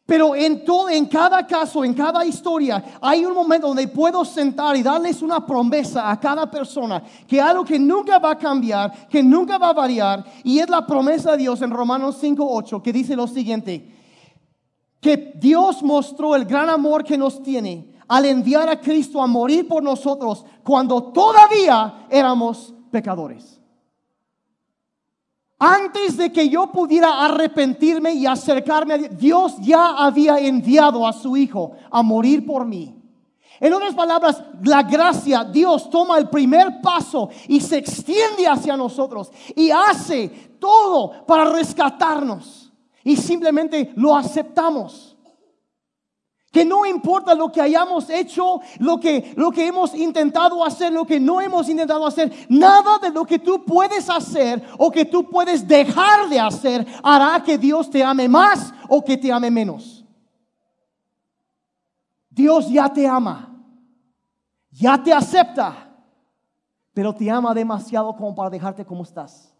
Pero en todo, en cada caso, en cada historia, hay un momento donde puedo sentar y darles una promesa a cada persona que algo que nunca va a cambiar, que nunca va a variar, y es la promesa de Dios en Romanos 5:8 que dice lo siguiente: que Dios mostró el gran amor que nos tiene al enviar a Cristo a morir por nosotros cuando todavía éramos pecadores. Antes de que yo pudiera arrepentirme y acercarme a Dios, Dios ya había enviado a su Hijo a morir por mí. En otras palabras, la gracia, Dios toma el primer paso y se extiende hacia nosotros y hace todo para rescatarnos. Y simplemente lo aceptamos. Que no importa lo que hayamos hecho, lo que, lo que hemos intentado hacer, lo que no hemos intentado hacer, nada de lo que tú puedes hacer o que tú puedes dejar de hacer hará que Dios te ame más o que te ame menos. Dios ya te ama, ya te acepta, pero te ama demasiado como para dejarte como estás.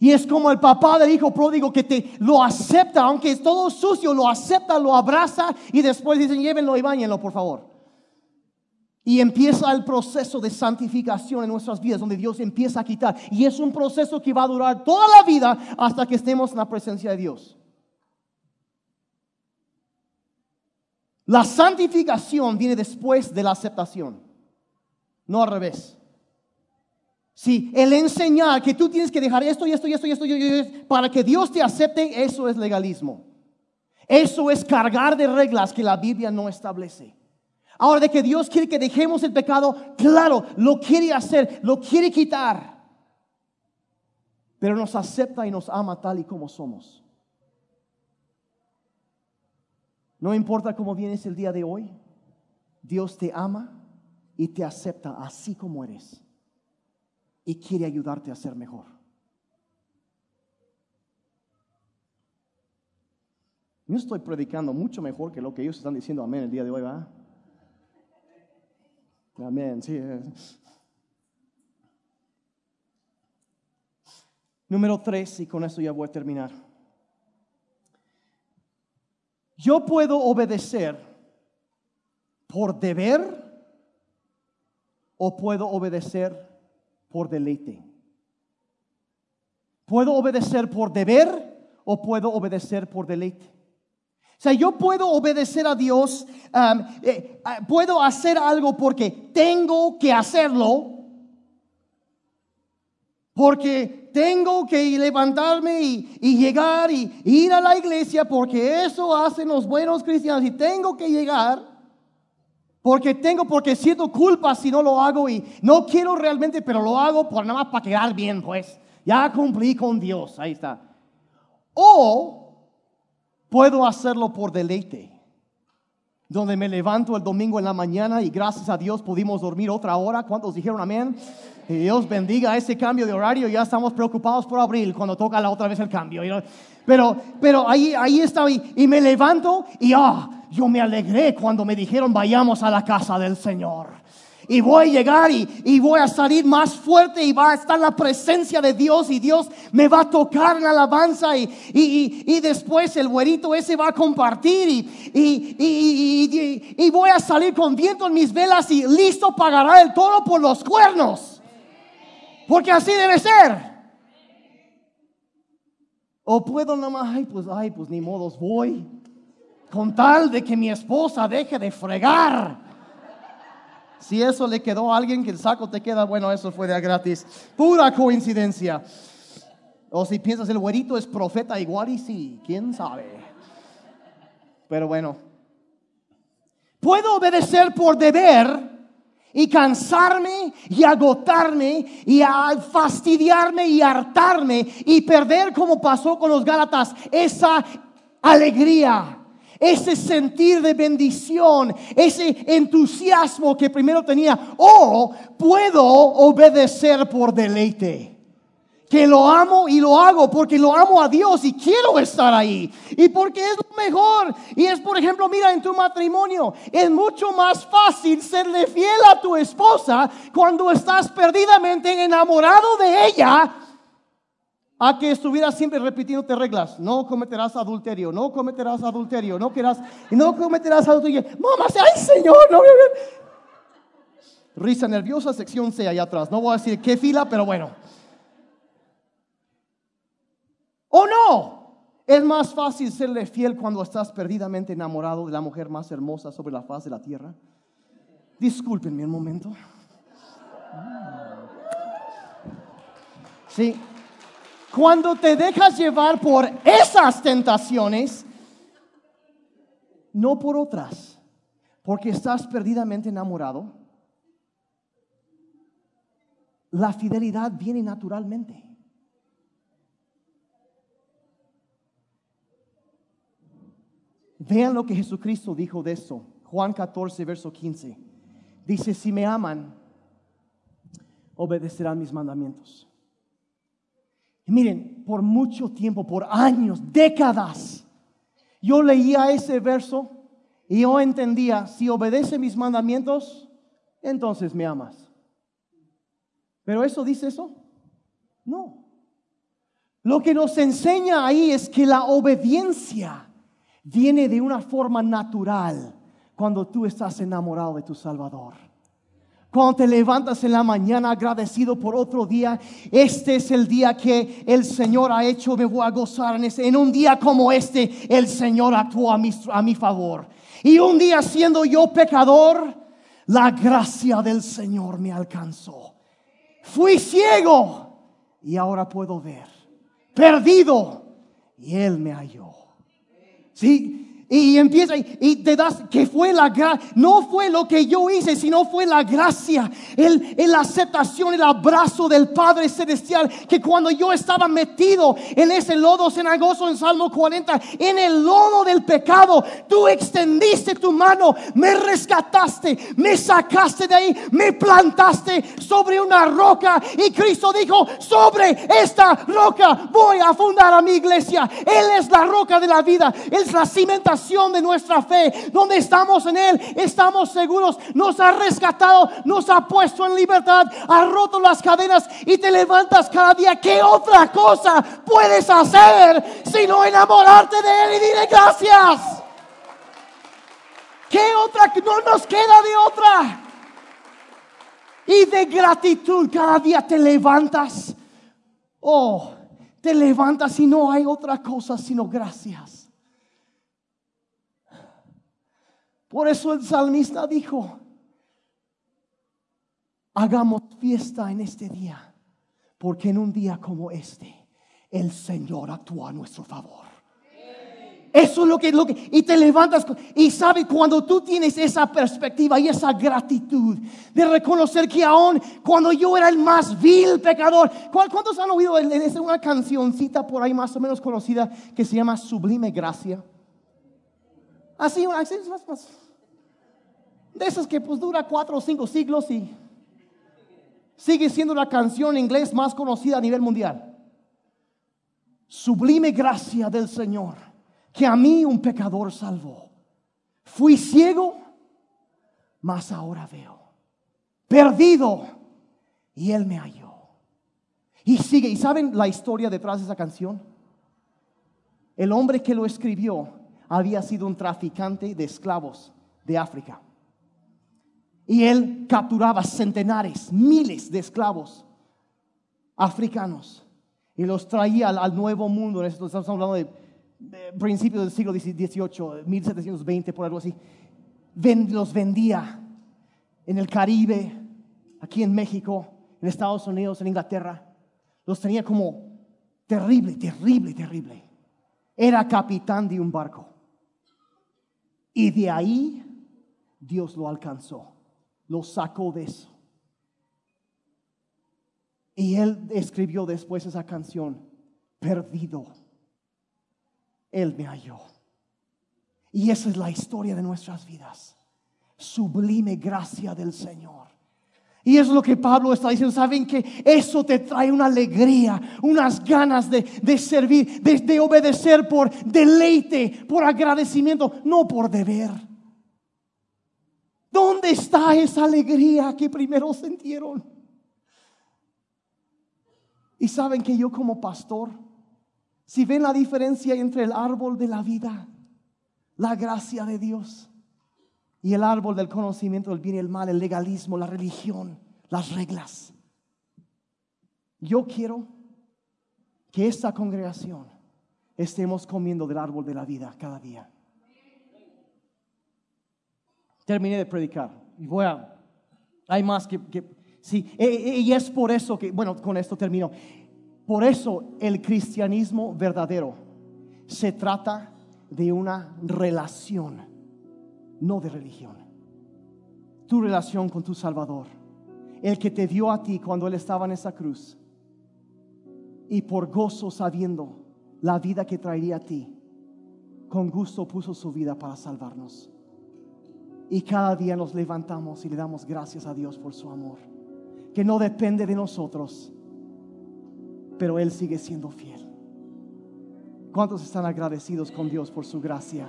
Y es como el papá del hijo pródigo que te lo acepta, aunque es todo sucio, lo acepta, lo abraza y después dicen llévenlo y bañenlo, por favor. Y empieza el proceso de santificación en nuestras vidas, donde Dios empieza a quitar. Y es un proceso que va a durar toda la vida hasta que estemos en la presencia de Dios. La santificación viene después de la aceptación, no al revés. Sí, el enseñar que tú tienes que dejar esto y esto y esto y esto, para que Dios te acepte, eso es legalismo. Eso es cargar de reglas que la Biblia no establece. Ahora, de que Dios quiere que dejemos el pecado, claro, lo quiere hacer, lo quiere quitar. Pero nos acepta y nos ama tal y como somos. No importa cómo vienes el día de hoy, Dios te ama y te acepta así como eres y quiere ayudarte a ser mejor. Yo estoy predicando mucho mejor que lo que ellos están diciendo amén el día de hoy, ¿va? Amén, sí. Número tres, y con eso ya voy a terminar. Yo puedo obedecer por deber o puedo obedecer por deleite. Puedo obedecer por deber o puedo obedecer por deleite. O sea, yo puedo obedecer a Dios, eh, ah, puedo hacer algo porque tengo que hacerlo, porque tengo que levantarme y, llegar y ir a la iglesia, porque eso hacen los buenos cristianos y tengo que llegar. Porque tengo, porque siento culpa si no lo hago y no quiero realmente, pero lo hago por nada más para quedar bien, pues. Ya cumplí con Dios, ahí está. O puedo hacerlo por deleite, donde me levanto el domingo en la mañana y gracias a Dios pudimos dormir otra hora. ¿Cuántos dijeron amén? Y Dios bendiga ese cambio de horario. Ya estamos preocupados por abril cuando toca la otra vez el cambio. Pero, pero ahí, ahí está y, y me levanto y ah, yo me alegré cuando me dijeron vayamos a la casa del Señor. Y voy a llegar y, voy a salir más fuerte y va a estar la presencia de Dios y Dios me va a tocar la alabanza y, y después el güerito ese va a compartir y, voy a salir con viento en mis velas y listo pagará el toro por los cuernos. Porque así debe ser. O puedo nomás, ay, pues, ay, pues ni modos voy con tal de que mi esposa deje de fregar. Si eso le quedó a alguien que el saco te queda, bueno, eso fue de gratis. Pura coincidencia. O si piensas el güerito es profeta igual y sí, quién sabe. Pero bueno, puedo obedecer por deber y cansarme y agotarme y fastidiarme y hartarme y perder como pasó con los Gálatas esa alegría ese sentir de bendición, ese entusiasmo que primero tenía, o puedo obedecer por deleite. Que lo amo y lo hago porque lo amo a Dios y quiero estar ahí. Y porque es lo mejor. Y es, por ejemplo, mira, en tu matrimonio, es mucho más fácil serle fiel a tu esposa cuando estás perdidamente enamorado de ella a que estuvieras siempre repitiéndote reglas. No cometerás adulterio, no cometerás adulterio, no quieras, no cometerás adulterio. Mamá, ay Señor, no. Risa nerviosa, sección C allá atrás. No voy a decir qué fila, pero bueno. ¿O no? Es más fácil serle fiel cuando estás perdidamente enamorado de la mujer más hermosa sobre la faz de la tierra. Discúlpenme un momento. Sí. Cuando te dejas llevar por esas tentaciones, no por otras, porque estás perdidamente enamorado, la fidelidad viene naturalmente. Vean lo que Jesucristo dijo de eso. Juan 14, verso 15. Dice, si me aman, obedecerán mis mandamientos. Y miren, por mucho tiempo, por años, décadas, yo leía ese verso y yo entendía, si obedece mis mandamientos, entonces me amas. ¿Pero eso dice eso? No. Lo que nos enseña ahí es que la obediencia viene de una forma natural cuando tú estás enamorado de tu Salvador. Cuando te levantas en la mañana agradecido por otro día, este es el día que el Señor ha hecho, me voy a gozar en un día como este, el Señor actuó a mi, a mi favor. Y un día siendo yo pecador, la gracia del Señor me alcanzó. Fui ciego y ahora puedo ver. Perdido y Él me halló. ¿Sí? Y empieza y te das que fue la gracia, no fue lo que yo hice, sino fue la gracia, el, la aceptación, el abrazo del Padre Celestial. Que cuando yo estaba metido en ese lodo cenagoso en Salmo 40, en el lodo del pecado, tú extendiste tu mano, me rescataste, me sacaste de ahí, me plantaste sobre una roca. Y Cristo dijo: Sobre esta roca voy a fundar a mi iglesia. Él es la roca de la vida, es la cimentación de nuestra fe, donde estamos en Él, estamos seguros, nos ha rescatado, nos ha puesto en libertad, ha roto las cadenas y te levantas cada día. ¿Qué otra cosa puedes hacer sino enamorarte de Él y dile gracias? ¿Qué otra? No nos queda de otra. Y de gratitud cada día te levantas. Oh, te levantas y no hay otra cosa sino gracias. Por eso el salmista dijo, hagamos fiesta en este día, porque en un día como este, el Señor actúa a nuestro favor. Eso es lo que, lo que, y te levantas y sabes cuando tú tienes esa perspectiva y esa gratitud de reconocer que aún cuando yo era el más vil pecador, ¿cuántos han oído de una cancioncita por ahí más o menos conocida que se llama Sublime Gracia? Así, así más, más. De esas que pues dura cuatro o cinco siglos y sigue siendo la canción en inglés más conocida a nivel mundial. Sublime gracia del Señor, que a mí un pecador salvó. Fui ciego, mas ahora veo. Perdido, y Él me halló. Y sigue, ¿y saben la historia detrás de esa canción? El hombre que lo escribió había sido un traficante de esclavos de África. Y él capturaba centenares, miles de esclavos africanos y los traía al, nuevo mundo. Estamos hablando de, principios del siglo XVIII, 1720, por algo así. los vendía en el Caribe, aquí en México, en Estados Unidos, en Inglaterra. Los tenía como terrible, terrible, terrible. Era capitán de un barco. Y de ahí Dios lo alcanzó, lo sacó de eso. Y él escribió después esa canción, perdido. Él me halló. Y esa es la historia de nuestras vidas. Sublime gracia del Señor. Y es lo que Pablo está diciendo. Saben que eso te trae una alegría, unas ganas de, servir, de, de obedecer por deleite, por agradecimiento, no por deber. ¿Dónde está esa alegría que primero sintieron? Y saben que yo como pastor, si ven la diferencia entre el árbol de la vida, la gracia de Dios, y el árbol del conocimiento del bien y el mal, el legalismo, la religión, las reglas. Yo quiero que esta congregación estemos comiendo del árbol de la vida cada día. Terminé de predicar y voy a, hay más que, sí, e, e, y es por eso que, bueno, con esto termino. Por eso el cristianismo verdadero se trata de una relación no de religión. Tu relación con tu Salvador, el que te dio a ti cuando Él estaba en esa cruz, y por gozo sabiendo la vida que traería a ti, con gusto puso su vida para salvarnos. Y cada día nos levantamos y le damos gracias a Dios por su amor, que no depende de nosotros, pero Él sigue siendo fiel. ¿Cuántos están agradecidos con Dios por su gracia?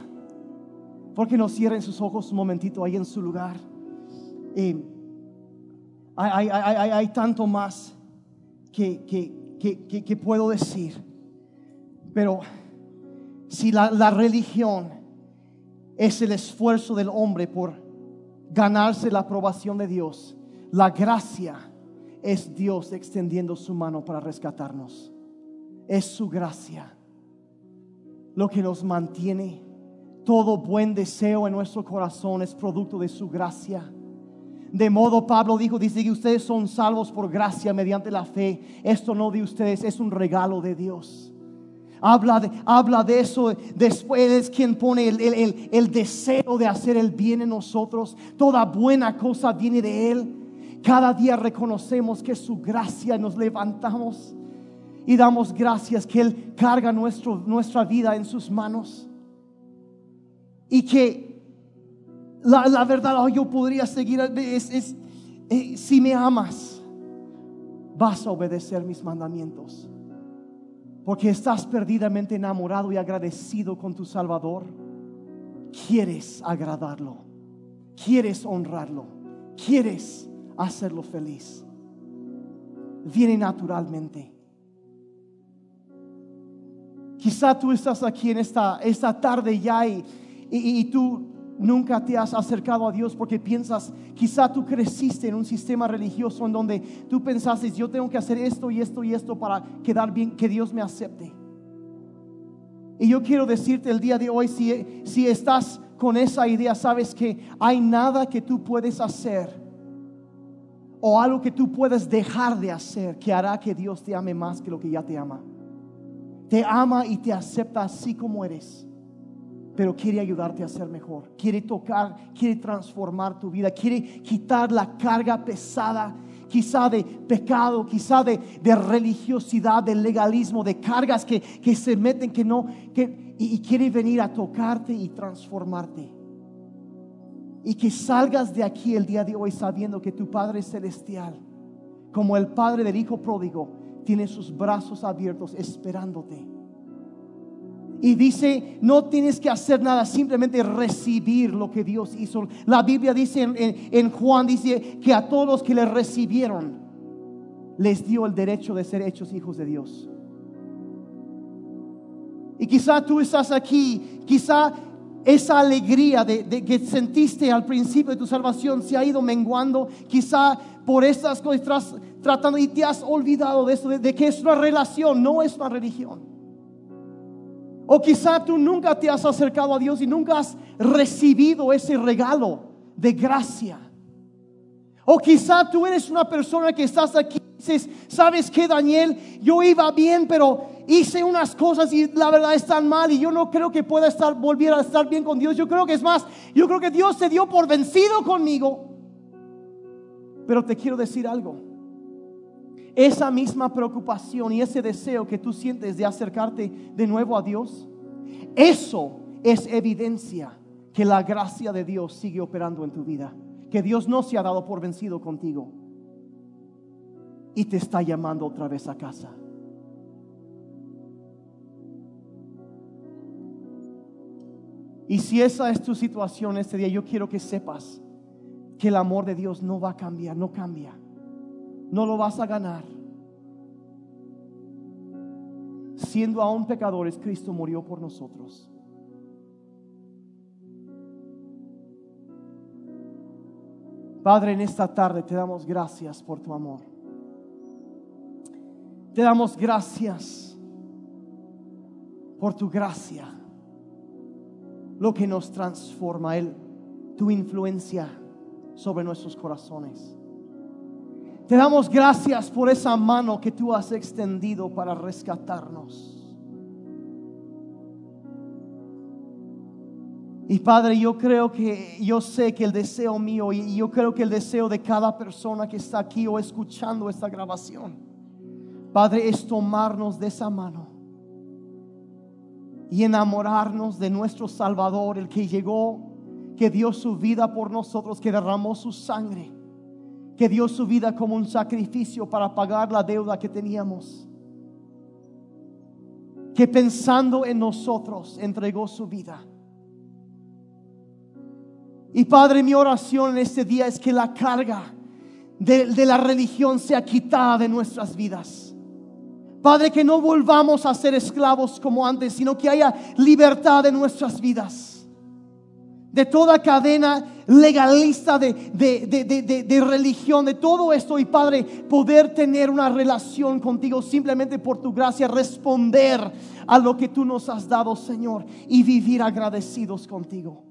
Porque no cierren sus ojos un momentito ahí en su lugar. hay, tanto más que, que, puedo decir. Pero si la, la religión es el esfuerzo del hombre por ganarse la aprobación de Dios, la gracia es Dios extendiendo su mano para rescatarnos. Es su gracia lo que nos mantiene todo buen deseo en nuestro corazón es producto de su gracia. De modo, Pablo dijo, dice que ustedes son salvos por gracia mediante la fe. Esto no de ustedes, es un regalo de Dios. Habla de, habla de eso. Después es quien pone el, el deseo de hacer el bien en nosotros. Toda buena cosa viene de Él. Cada día reconocemos que su gracia nos levantamos y damos gracias que Él carga nuestro, nuestra vida en sus manos. Y que la, verdad, yo podría seguir, es, eh, si me amas, vas a obedecer mis mandamientos. Porque estás perdidamente enamorado y agradecido con tu Salvador. Quieres agradarlo. Quieres honrarlo. Quieres hacerlo feliz. Viene naturalmente. Quizá tú estás aquí en esta, esta tarde ya y, y, tú nunca te has acercado a Dios porque piensas, quizá tú creciste en un sistema religioso en donde tú pensaste, yo tengo que hacer esto y esto y esto para quedar bien, que Dios me acepte. Y yo quiero decirte el día de hoy, si, si estás con esa idea, sabes que hay nada que tú puedes hacer o algo que tú puedes dejar de hacer que hará que Dios te ame más que lo que ya te ama. Te ama y te acepta así como eres pero quiere ayudarte a ser mejor. Quiere tocar, quiere transformar tu vida, quiere quitar la carga pesada, quizá de pecado, quizá de, religiosidad, de legalismo, de cargas que, se meten, que no, que, y, y quiere venir a tocarte y transformarte. Y que salgas de aquí el día de hoy sabiendo que tu Padre Celestial, como el Padre del Hijo Pródigo, tiene sus brazos abiertos esperándote y dice, no tienes que hacer nada, simplemente recibir lo que Dios hizo. La Biblia dice en, Juan, dice que a todos los que le recibieron, les dio el derecho de ser hechos hijos de Dios. Y quizá tú estás aquí, quizá esa alegría de, que sentiste al principio de tu salvación se ha ido menguando, quizá por estas cosas tratando y te has olvidado de eso, de que es una relación, no es una religión. O quizá tú nunca te has acercado a Dios y nunca has recibido ese regalo de gracia. O quizá tú eres una persona que estás aquí y dices, ¿sabes qué, Daniel? Yo iba bien, pero hice unas cosas y la verdad están mal y yo no creo que pueda estar, volver a estar bien con Dios. Yo creo que es más, yo creo que Dios se dio por vencido conmigo. Pero te quiero decir algo. Esa misma preocupación y ese deseo que tú sientes de acercarte de nuevo a Dios, eso es evidencia que la gracia de Dios sigue operando en tu vida, que Dios no se ha dado por vencido contigo. y te está llamando otra vez a casa. Y si esa es tu situación este día, yo quiero que sepas que el amor de Dios no va a cambiar, no cambia. No lo vas a ganar. Siendo aún pecadores, Cristo murió por nosotros. Padre, en esta tarde te damos gracias por tu amor. Te damos gracias por tu gracia, lo que nos transforma, el, tu influencia sobre nuestros corazones. Te damos gracias por esa mano que tú has extendido para rescatarnos. Y Padre, yo creo que, yo sé que el deseo mío y yo creo que el deseo de cada persona que está aquí o escuchando esta grabación, Padre, es tomarnos de esa mano y enamorarnos de nuestro Salvador, el que llegó, que dio su vida por nosotros, que derramó su sangre, que dio su vida como un sacrificio para pagar la deuda que teníamos, que pensando en nosotros entregó su vida y Padre, mi oración en este día es que la carga de, la religión sea quitada de nuestras vidas. Padre, que no volvamos a ser esclavos como antes, sino que haya libertad en nuestras vidas. De toda cadena legalista de, de, religión, de todo esto. Y Padre, poder tener una relación contigo simplemente por tu gracia, responder a lo que tú nos has dado, Señor, y vivir agradecidos contigo.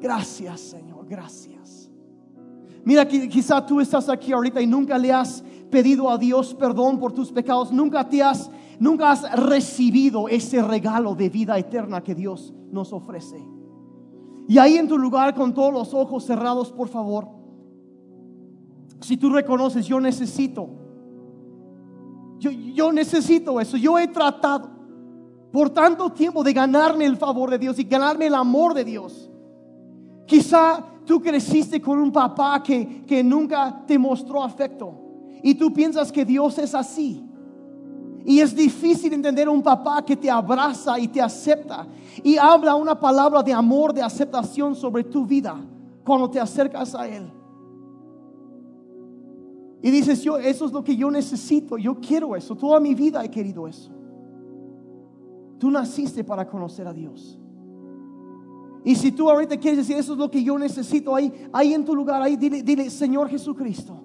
Gracias, Señor, gracias. Mira, quizá tú estás aquí ahorita y nunca le has pedido a Dios perdón por tus pecados, nunca te has nunca has recibido ese regalo de vida eterna que Dios nos ofrece. Y ahí en tu lugar con todos los ojos cerrados, por favor, si tú reconoces, yo necesito, yo, yo necesito eso, yo he tratado por tanto tiempo de ganarme el favor de Dios y ganarme el amor de Dios. Quizá tú creciste con un papá que, que nunca te mostró afecto y tú piensas que Dios es así. Y es difícil entender un papá que te abraza y te acepta y habla una palabra de amor, de aceptación sobre tu vida cuando te acercas a Él. Y dices, yo, eso es lo que yo necesito, yo quiero eso, toda mi vida he querido eso. Tú naciste para conocer a Dios. Y si tú ahorita quieres decir, eso es lo que yo necesito, ahí, ahí en tu lugar, ahí dile, dile, Señor Jesucristo,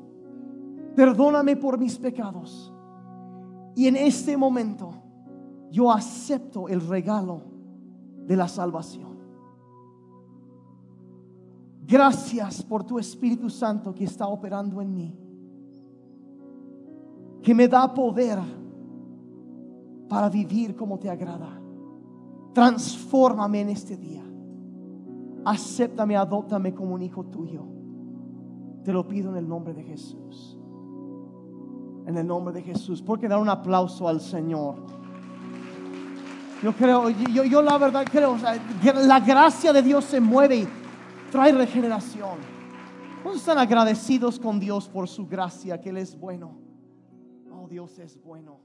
perdóname por mis pecados. Y en este momento yo acepto el regalo de la salvación. Gracias por tu Espíritu Santo que está operando en mí, que me da poder para vivir como te agrada. Transfórmame en este día acéptame, adóptame como un hijo tuyo. Te lo pido en el nombre de Jesús. En el nombre de Jesús. Porque dar un aplauso al Señor. Yo creo, yo, yo la verdad creo, la gracia de Dios se mueve y trae regeneración. ¿Cuántos están agradecidos con Dios por su gracia, que Él es bueno? Oh, Dios es bueno.